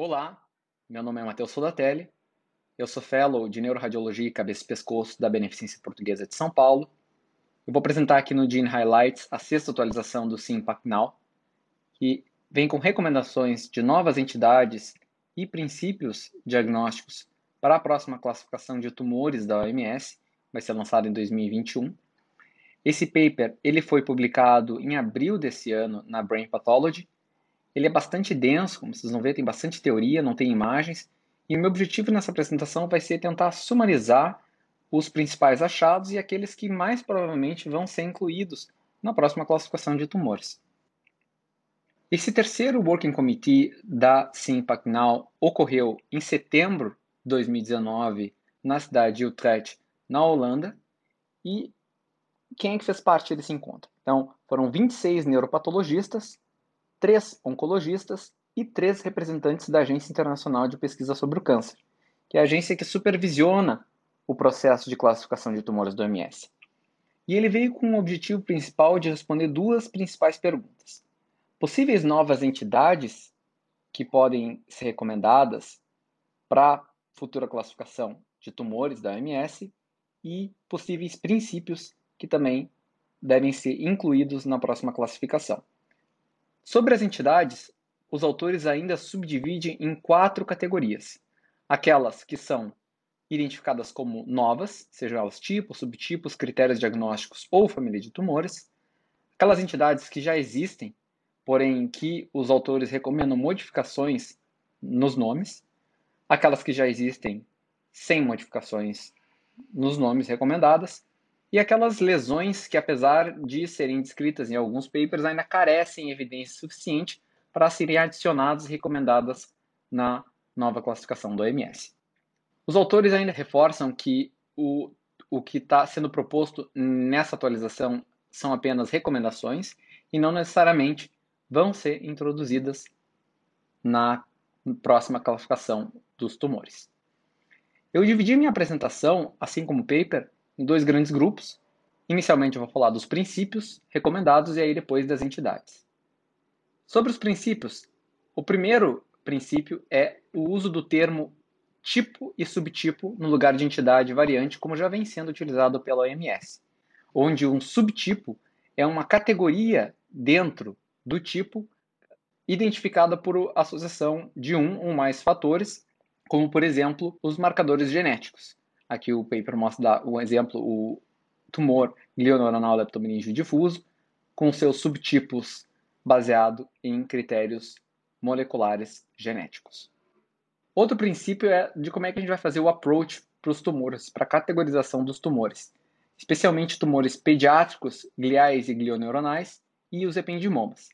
Olá, meu nome é Matheus Sodatelli, eu sou Fellow de Neuroradiologia e Cabeça e Pescoço da Beneficência Portuguesa de São Paulo. Eu vou apresentar aqui no Gene Highlights a sexta atualização do SIMPAC Now, que vem com recomendações de novas entidades e princípios diagnósticos para a próxima classificação de tumores da OMS, vai ser lançado em 2021. Esse paper ele foi publicado em abril desse ano na Brain Pathology ele é bastante denso, como vocês vão ver, tem bastante teoria, não tem imagens. E o meu objetivo nessa apresentação vai ser tentar sumarizar os principais achados e aqueles que mais provavelmente vão ser incluídos na próxima classificação de tumores. Esse terceiro Working Committee da SIMPAC Now ocorreu em setembro de 2019 na cidade de Utrecht, na Holanda. E quem é que fez parte desse encontro? Então, foram 26 neuropatologistas, três oncologistas e três representantes da Agência Internacional de Pesquisa sobre o Câncer, que é a agência que supervisiona o processo de classificação de tumores do OMS. E ele veio com o objetivo principal de responder duas principais perguntas: possíveis novas entidades que podem ser recomendadas para futura classificação de tumores da OMS e possíveis princípios que também devem ser incluídos na próxima classificação. Sobre as entidades, os autores ainda subdividem em quatro categorias: aquelas que são identificadas como novas, sejam elas tipos, subtipos, critérios diagnósticos ou família de tumores, aquelas entidades que já existem, porém que os autores recomendam modificações nos nomes, aquelas que já existem sem modificações nos nomes recomendadas, e aquelas lesões que, apesar de serem descritas em alguns papers, ainda carecem evidência suficiente para serem adicionadas e recomendadas na nova classificação do OMS. Os autores ainda reforçam que o, o que está sendo proposto nessa atualização são apenas recomendações e não necessariamente vão ser introduzidas na próxima classificação dos tumores. Eu dividi minha apresentação, assim como o paper, em dois grandes grupos. Inicialmente eu vou falar dos princípios recomendados e aí depois das entidades. Sobre os princípios, o primeiro princípio é o uso do termo tipo e subtipo no lugar de entidade variante, como já vem sendo utilizado pela OMS, onde um subtipo é uma categoria dentro do tipo identificada por associação de um ou mais fatores, como por exemplo os marcadores genéticos. Aqui o paper mostra o exemplo, o tumor glioneuronal leptomeníngeo difuso, com seus subtipos baseado em critérios moleculares genéticos. Outro princípio é de como é que a gente vai fazer o approach para os tumores, para a categorização dos tumores, especialmente tumores pediátricos, gliais e glioneuronais e os ependimomas.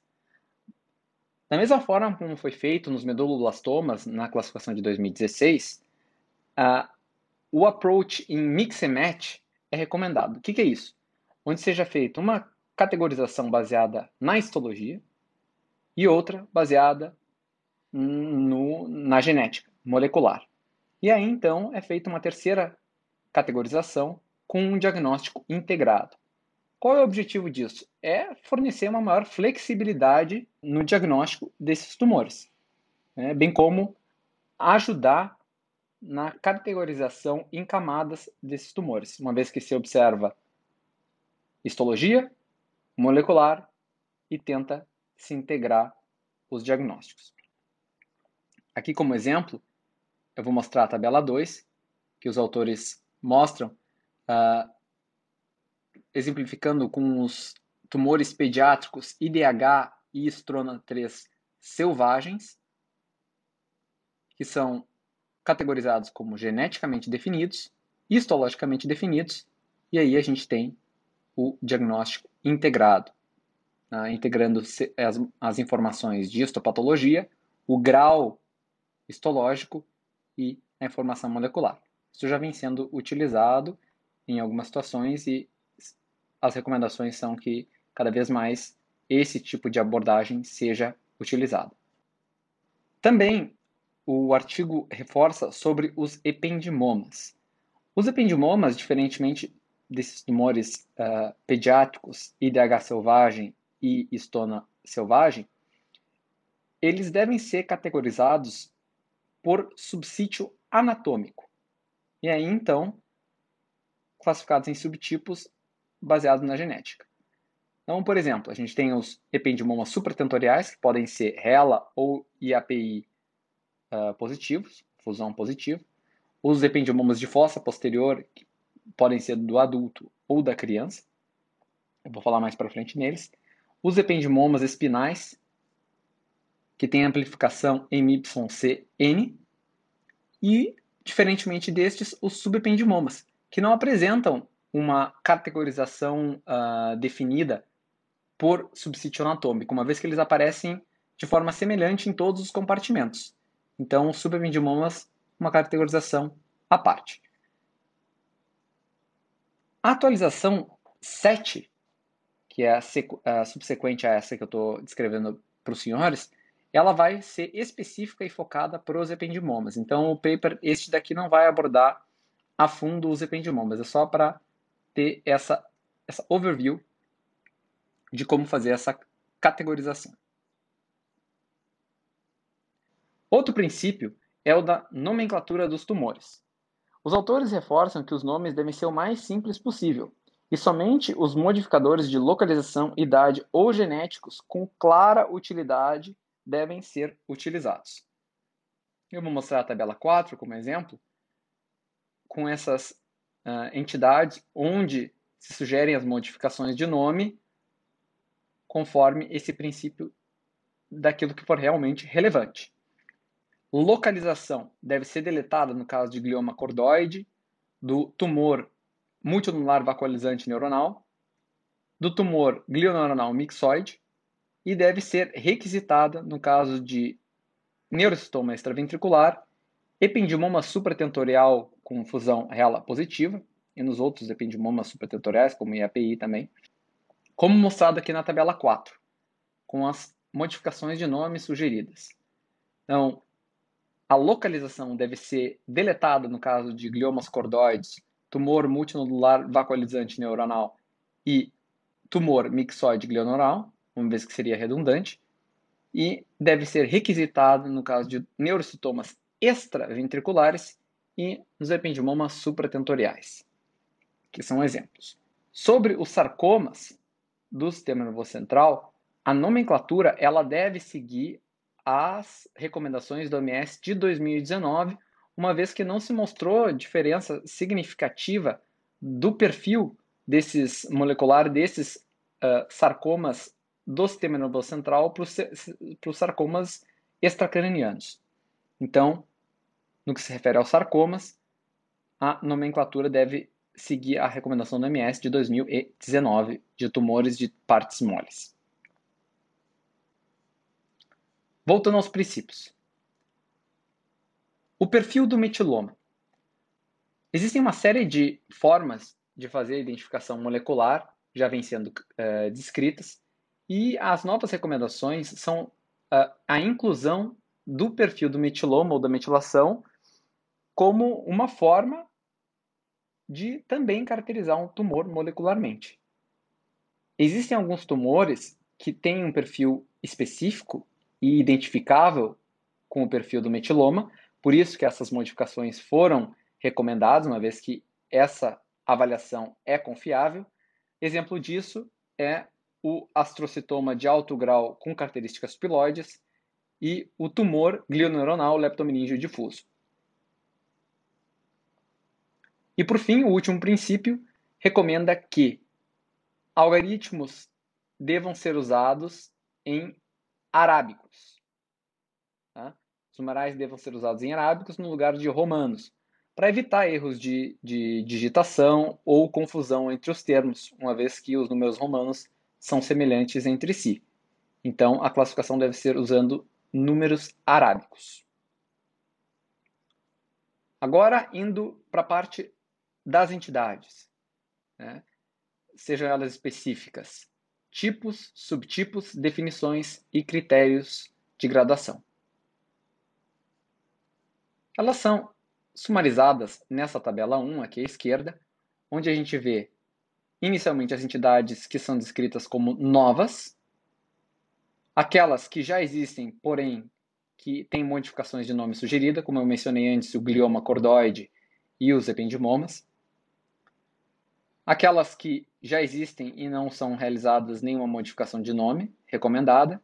Da mesma forma como foi feito nos meduloblastomas na classificação de 2016, a o approach em mix and match é recomendado. O que, que é isso? Onde seja feita uma categorização baseada na histologia e outra baseada no, na genética molecular. E aí, então, é feita uma terceira categorização com um diagnóstico integrado. Qual é o objetivo disso? É fornecer uma maior flexibilidade no diagnóstico desses tumores, né? bem como ajudar na categorização em camadas desses tumores, uma vez que se observa histologia, molecular e tenta se integrar os diagnósticos. Aqui, como exemplo, eu vou mostrar a tabela 2, que os autores mostram, uh, exemplificando com os tumores pediátricos IDH e estrona 3 selvagens, que são categorizados como geneticamente definidos, histologicamente definidos, e aí a gente tem o diagnóstico integrado, né, integrando as, as informações de histopatologia, o grau histológico e a informação molecular. Isso já vem sendo utilizado em algumas situações e as recomendações são que cada vez mais esse tipo de abordagem seja utilizado. Também o artigo reforça sobre os ependimomas. Os ependimomas, diferentemente desses tumores uh, pediátricos, IDH selvagem e estona selvagem, eles devem ser categorizados por subsítio anatômico. E aí, então, classificados em subtipos baseados na genética. Então, por exemplo, a gente tem os ependimomas supratentoriais, que podem ser RELA ou IAPI ah, positivos, fusão positiva. Os ependimomas de fossa posterior, que podem ser do adulto ou da criança. Eu vou falar mais para frente neles. Os ependimomas espinais, que têm amplificação MYCN. E, diferentemente destes, os subependimomas, que não apresentam uma categorização uh, definida por subsítio anatômico, uma vez que eles aparecem de forma semelhante em todos os compartimentos. Então, subependimomas, uma categorização à parte. A atualização 7, que é a, a subsequente a essa que eu estou descrevendo para os senhores, ela vai ser específica e focada para os ependimomas. Então, o paper, este daqui não vai abordar a fundo os ependimomas, é só para ter essa, essa overview de como fazer essa categorização. Outro princípio é o da nomenclatura dos tumores. Os autores reforçam que os nomes devem ser o mais simples possível, e somente os modificadores de localização, idade ou genéticos com clara utilidade devem ser utilizados. Eu vou mostrar a tabela 4 como exemplo, com essas uh, entidades onde se sugerem as modificações de nome conforme esse princípio daquilo que for realmente relevante. Localização deve ser deletada no caso de glioma cordoide, do tumor multinodular vacuolizante neuronal, do tumor glioneuronal mixoide e deve ser requisitada no caso de neurocitoma extraventricular, ependimoma supratentorial com fusão rela positiva e nos outros ependimomas supratentoriais, como IAPI também, como mostrado aqui na tabela 4, com as modificações de nome sugeridas. Então, a localização deve ser deletada no caso de gliomas cordoides, tumor multinodular vacuolizante neuronal e tumor mixoide glioneural, uma vez que seria redundante, e deve ser requisitado no caso de neurocitomas extraventriculares e nos ependimomas supratentoriais, que são exemplos. Sobre os sarcomas, do sistema nervoso central, a nomenclatura ela deve seguir as recomendações do OMS de 2019, uma vez que não se mostrou diferença significativa do perfil desses molecular desses uh, sarcomas do sistema nervoso central para os sarcomas extracranianos. Então, no que se refere aos sarcomas, a nomenclatura deve seguir a recomendação do MS de 2019 de tumores de partes moles. Voltando aos princípios. O perfil do metiloma. Existem uma série de formas de fazer a identificação molecular, já vem sendo uh, descritas, e as novas recomendações são uh, a inclusão do perfil do metiloma ou da metilação como uma forma de também caracterizar um tumor molecularmente. Existem alguns tumores que têm um perfil específico e identificável com o perfil do metiloma, por isso que essas modificações foram recomendadas, uma vez que essa avaliação é confiável. Exemplo disso é o astrocitoma de alto grau com características piloides e o tumor glioneuronal leptomeníngeo difuso. E por fim, o último princípio recomenda que algoritmos devam ser usados em arábicos. Tá? Os numerais devam ser usados em arábicos no lugar de romanos, para evitar erros de, de digitação ou confusão entre os termos, uma vez que os números romanos são semelhantes entre si. Então, a classificação deve ser usando números arábicos. Agora, indo para a parte das entidades, né? sejam elas específicas, tipos, subtipos, definições e critérios de gradação. Elas são sumarizadas nessa tabela 1 aqui à esquerda, onde a gente vê inicialmente as entidades que são descritas como novas, aquelas que já existem, porém que têm modificações de nome sugerida, como eu mencionei antes, o glioma cordoide e os ependimomas. Aquelas que já existem e não são realizadas nenhuma modificação de nome recomendada.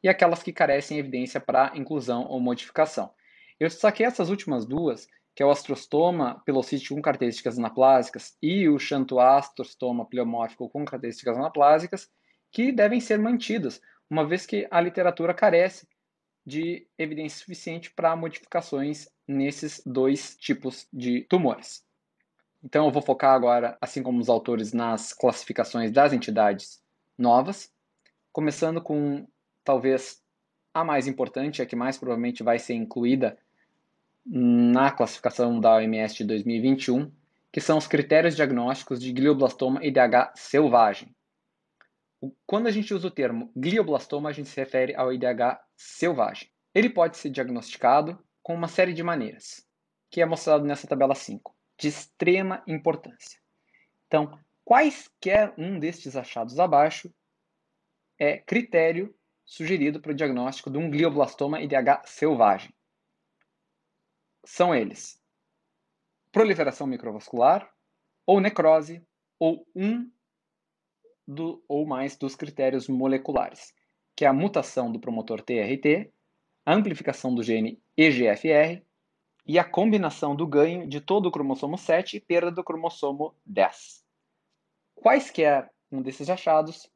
E aquelas que carecem evidência para inclusão ou modificação. Eu destaquei essas últimas duas, que é o astrostoma pilocítico com características anaplásicas e o xantoastrostoma pleomórfico com características anaplásicas, que devem ser mantidas, uma vez que a literatura carece de evidência suficiente para modificações nesses dois tipos de tumores. Então eu vou focar agora, assim como os autores, nas classificações das entidades novas, começando com talvez a mais importante, a que mais provavelmente vai ser incluída na classificação da OMS de 2021, que são os critérios diagnósticos de glioblastoma IDH selvagem. Quando a gente usa o termo glioblastoma, a gente se refere ao IDH selvagem. Ele pode ser diagnosticado com uma série de maneiras, que é mostrado nessa tabela 5, de extrema importância. Então, quaisquer um destes achados abaixo é critério sugerido para o diagnóstico de um glioblastoma IDH selvagem são eles: proliferação microvascular, ou necrose, ou um do, ou mais dos critérios moleculares, que é a mutação do promotor TRT, a amplificação do gene EGFR e a combinação do ganho de todo o cromossomo 7 e perda do cromossomo 10. Quaisquer um desses achados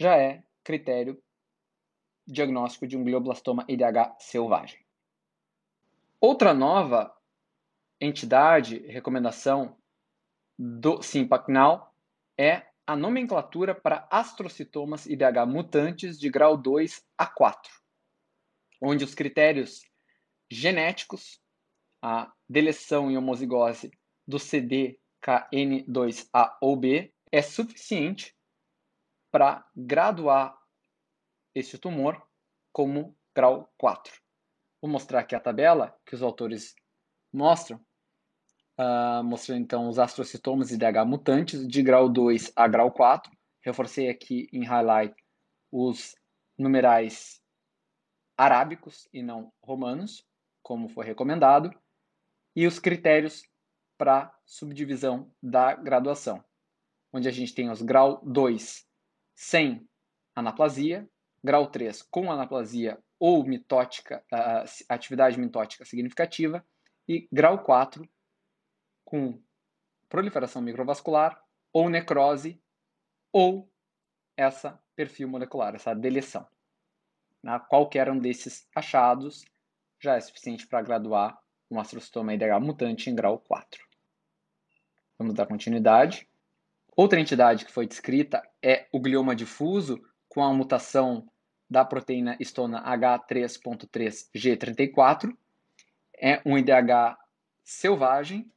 já é critério diagnóstico de um glioblastoma IDH selvagem. Outra nova entidade, recomendação do Simpacnal é a nomenclatura para astrocitomas IDH mutantes de grau 2 a 4, onde os critérios genéticos, a deleção e homozigose do CDKN2A ou B, é suficiente para graduar esse tumor como grau 4. Vou mostrar aqui a tabela que os autores mostram, uh, mostrando então os astrocitomas IDH mutantes de grau 2 a grau 4. Reforcei aqui em highlight os numerais arábicos e não romanos, como foi recomendado, e os critérios para subdivisão da graduação, onde a gente tem os grau 2 sem anaplasia, grau 3 com anaplasia ou mitótica, atividade mitótica significativa, e grau 4, com proliferação microvascular, ou necrose, ou essa perfil molecular, essa deleção. Qualquer um desses achados já é suficiente para graduar um astrocitoma IDH mutante em grau 4. Vamos dar continuidade. Outra entidade que foi descrita é o glioma difuso, com a mutação da proteína histona H3.3G34. É um IDH selvagem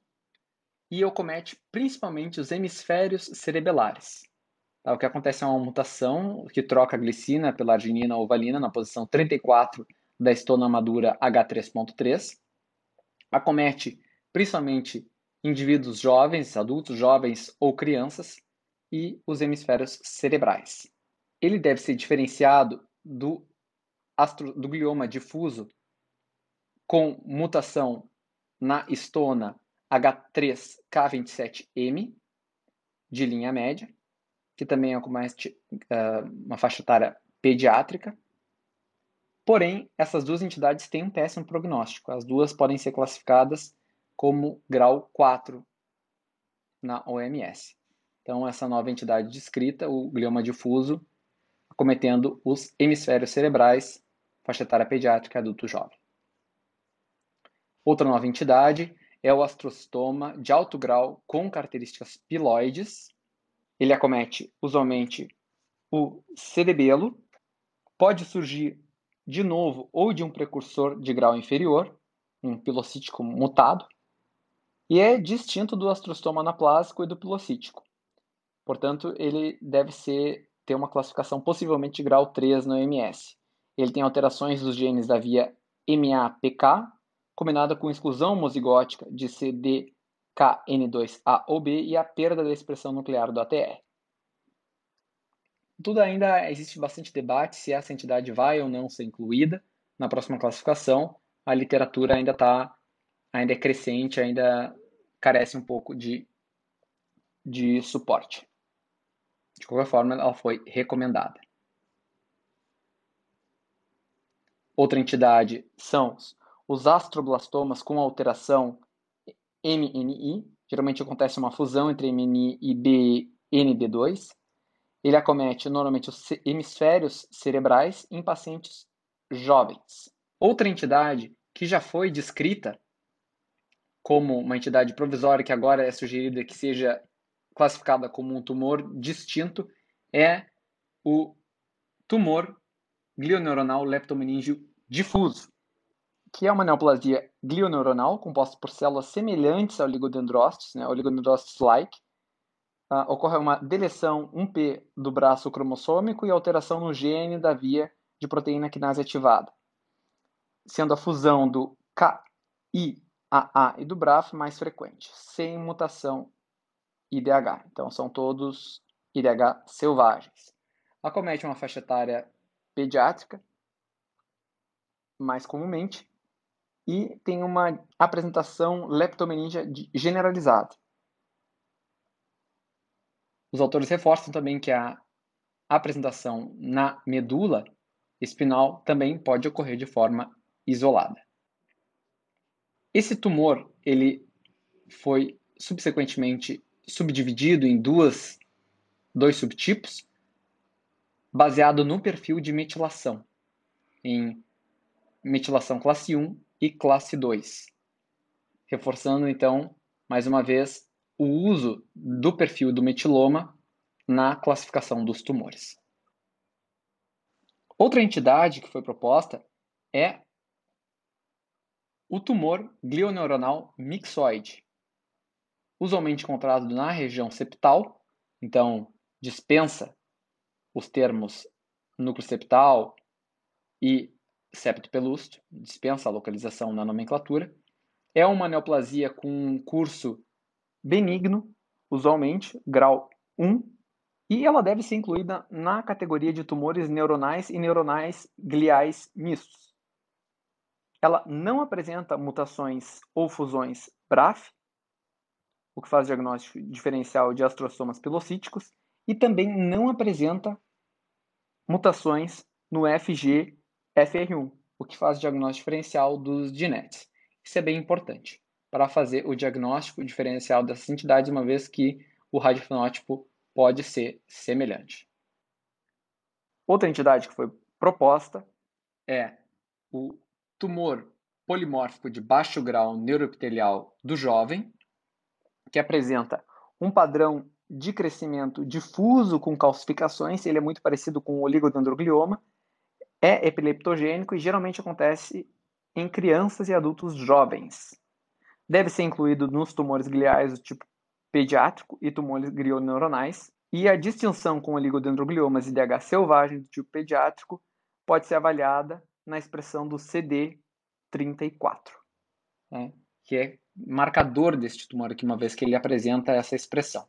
e ocomete principalmente os hemisférios cerebelares. Tá? O que acontece é uma mutação que troca a glicina pela arginina ou valina na posição 34 da histona madura H3.3. Acomete principalmente indivíduos jovens, adultos jovens ou crianças e os hemisférios cerebrais. Ele deve ser diferenciado do, astro, do glioma difuso com mutação na histona H3K27M, de linha média, que também é uma, uma faixa etária pediátrica. Porém, essas duas entidades têm um péssimo prognóstico. As duas podem ser classificadas como grau 4 na OMS. Então, essa nova entidade descrita, o glioma difuso, acometendo os hemisférios cerebrais, faixa etária pediátrica adulto jovem. Outra nova entidade é o astrostoma de alto grau com características piloides. Ele acomete usualmente o cerebelo, pode surgir de novo ou de um precursor de grau inferior, um pilocítico mutado, e é distinto do astrostoma anaplásico e do pilocítico. Portanto, ele deve ser tem uma classificação possivelmente de grau 3 no OMS. Ele tem alterações dos genes da via MAPK, combinada com exclusão homozigótica de CDKN2A ou B e a perda da expressão nuclear do ATR. Tudo ainda existe bastante debate se essa entidade vai ou não ser incluída na próxima classificação, a literatura ainda está ainda é crescente, ainda carece um pouco de, de suporte. De qualquer forma, ela foi recomendada. Outra entidade são os astroblastomas com alteração MNI. Geralmente acontece uma fusão entre MNI e BND2. Ele acomete normalmente os hemisférios cerebrais em pacientes jovens. Outra entidade que já foi descrita como uma entidade provisória que agora é sugerida que seja classificada como um tumor distinto é o tumor glioneuronal leptomeningio difuso, que é uma neoplasia glioneuronal composta por células semelhantes ao oligodendrócitos, né, oligodendrócitos-like. Uh, ocorre uma deleção 1P do braço cromossômico e alteração no gene da via de proteína quinase ativada, sendo a fusão do KIAA e do BRAF mais frequente, sem mutação IDH. Então, são todos IDH selvagens. Acomete uma faixa etária pediátrica, mais comumente, e tem uma apresentação leptomeningia generalizada. Os autores reforçam também que a apresentação na medula espinal também pode ocorrer de forma isolada. Esse tumor ele foi subsequentemente subdividido em duas, dois subtipos, baseado no perfil de metilação, em metilação classe 1 e classe 2. Reforçando então, mais uma vez, o uso do perfil do metiloma na classificação dos tumores. Outra entidade que foi proposta é o tumor glioneuronal mixoide, usualmente encontrado na região septal, então dispensa os termos núcleo septal e septo pelúceo, dispensa a localização na nomenclatura. É uma neoplasia com um curso benigno, usualmente, grau 1, e ela deve ser incluída na categoria de tumores neuronais e neuronais gliais mistos. Ela não apresenta mutações ou fusões BRAF, o que faz diagnóstico diferencial de astrosomas pilocíticos, e também não apresenta mutações no FG-FR1, o que faz diagnóstico diferencial dos DNETs. Isso é bem importante para fazer o diagnóstico diferencial dessas entidades, uma vez que o radiofenótipo pode ser semelhante. Outra entidade que foi proposta é o tumor polimórfico de baixo grau neuroepitelial do jovem, que apresenta um padrão de crescimento difuso com calcificações, ele é muito parecido com o oligodendroglioma, é epileptogênico e geralmente acontece em crianças e adultos jovens. Deve ser incluído nos tumores gliais do tipo pediátrico e tumores glioneuronais, e a distinção com oligodendrogliomas e DH selvagem do tipo pediátrico pode ser avaliada na expressão do CD34, né, que é marcador deste tumor aqui, uma vez que ele apresenta essa expressão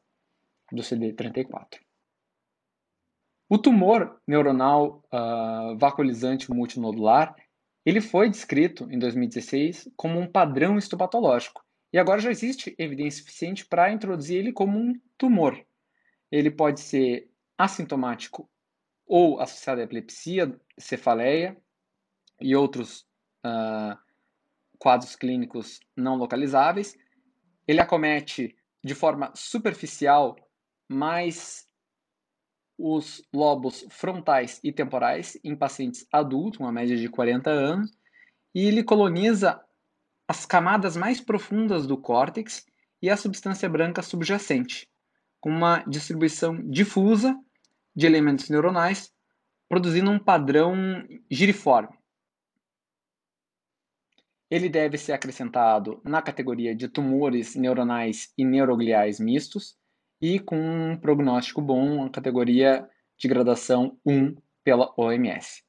do CD34. O tumor neuronal uh, vacuolizante multinodular ele foi descrito em 2016 como um padrão histopatológico e agora já existe evidência suficiente para introduzir ele como um tumor. Ele pode ser assintomático ou associado à epilepsia, cefaleia e outros uh, quadros clínicos não localizáveis. Ele acomete de forma superficial mais os lobos frontais e temporais em pacientes adultos, uma média de 40 anos, e ele coloniza as camadas mais profundas do córtex e a substância branca subjacente, com uma distribuição difusa de elementos neuronais, produzindo um padrão giriforme. Ele deve ser acrescentado na categoria de tumores neuronais e neurogliais mistos e com um prognóstico bom, categoria de gradação 1 pela OMS.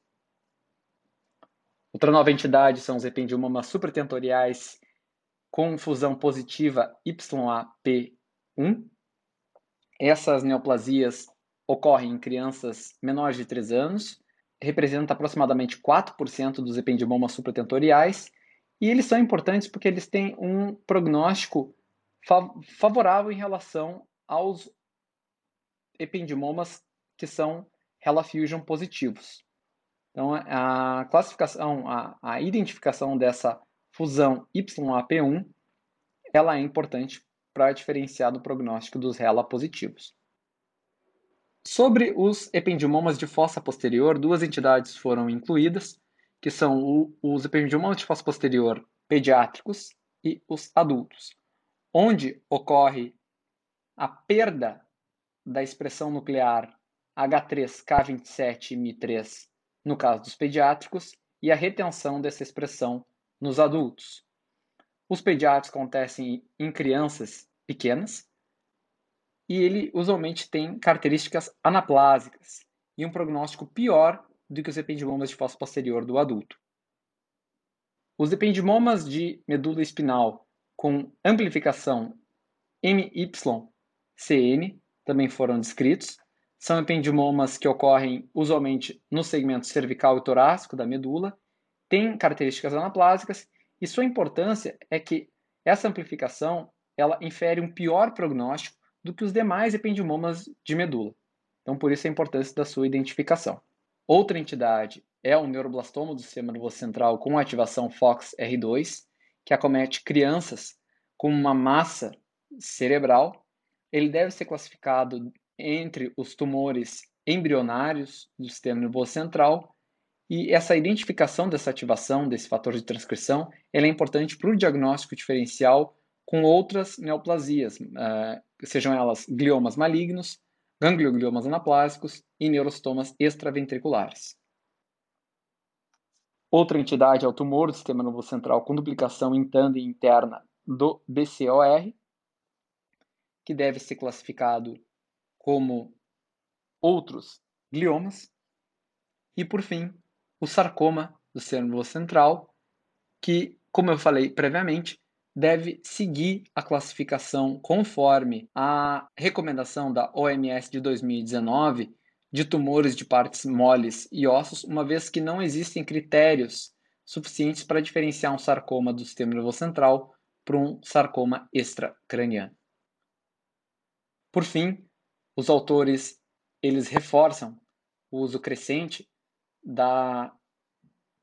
Outra nova entidade são os ependiomas supertentoriais com fusão positiva YAP1. Essas neoplasias ocorrem em crianças menores de 3 anos representa aproximadamente 4% dos ependimomas supratentoriais e eles são importantes porque eles têm um prognóstico favorável em relação aos ependimomas que são Fusion positivos. Então, a classificação, a, a identificação dessa fusão YAP1, ela é importante para diferenciar do prognóstico dos RELA positivos. Sobre os ependimomas de fossa posterior, duas entidades foram incluídas, que são o, os ependimomas de fossa posterior pediátricos e os adultos, onde ocorre a perda da expressão nuclear H3K27Mi3 no caso dos pediátricos e a retenção dessa expressão nos adultos. Os pediátricos acontecem em crianças pequenas, e ele usualmente tem características anaplásicas e um prognóstico pior do que os ependimomas de fossa posterior do adulto. Os ependimomas de medula espinal com amplificação MYCN também foram descritos. São ependimomas que ocorrem usualmente no segmento cervical e torácico da medula, têm características anaplásicas e sua importância é que essa amplificação ela infere um pior prognóstico do que os demais ependimomas de medula. Então, por isso a importância da sua identificação. Outra entidade é o neuroblastoma do sistema nervoso central com ativação FOXR2, que acomete crianças com uma massa cerebral. Ele deve ser classificado entre os tumores embrionários do sistema nervoso central e essa identificação dessa ativação desse fator de transcrição é importante para o diagnóstico diferencial com outras neoplasias, uh, sejam elas gliomas malignos, gangliogliomas anaplásicos e neurostomas extraventriculares. Outra entidade é o tumor do sistema nervoso central com duplicação em tandem interna do BCOR, que deve ser classificado como outros gliomas. E, por fim, o sarcoma do nervoso central, que, como eu falei previamente, deve seguir a classificação conforme a recomendação da OMS de 2019 de tumores de partes moles e ossos, uma vez que não existem critérios suficientes para diferenciar um sarcoma do sistema nervoso central para um sarcoma extracraniano. Por fim, os autores eles reforçam o uso crescente da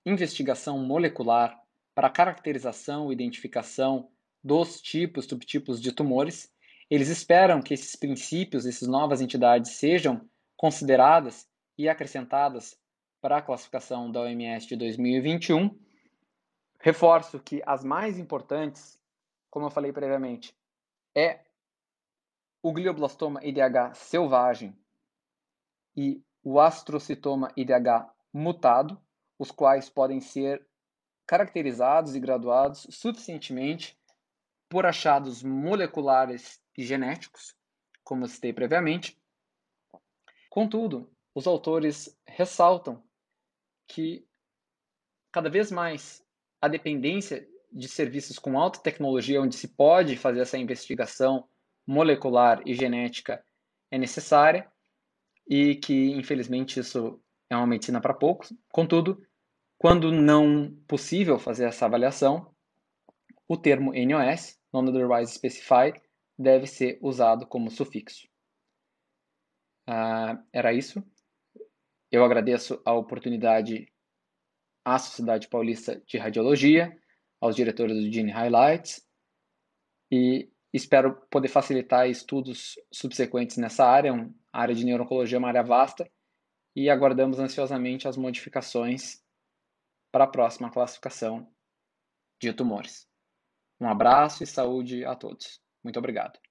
investigação molecular para caracterização e identificação dos tipos, subtipos de tumores. Eles esperam que esses princípios, essas novas entidades sejam consideradas e acrescentadas para a classificação da OMS de 2021. Reforço que as mais importantes, como eu falei previamente, é o glioblastoma IDH selvagem e o astrocitoma IDH mutado, os quais podem ser caracterizados e graduados suficientemente por achados moleculares e genéticos, como citei previamente. Contudo, os autores ressaltam que cada vez mais a dependência de serviços com alta tecnologia, onde se pode fazer essa investigação molecular e genética, é necessária e que, infelizmente, isso é uma medicina para poucos. Contudo, quando não possível fazer essa avaliação, o termo NOS, Non Otherwise Specified, deve ser usado como sufixo. Uh, era isso. Eu agradeço a oportunidade à Sociedade Paulista de Radiologia, aos diretores do Gene Highlights e espero poder facilitar estudos subsequentes nessa área. A área de neurologia uma área vasta e aguardamos ansiosamente as modificações para a próxima classificação de tumores. Um abraço e saúde a todos. Muito obrigado.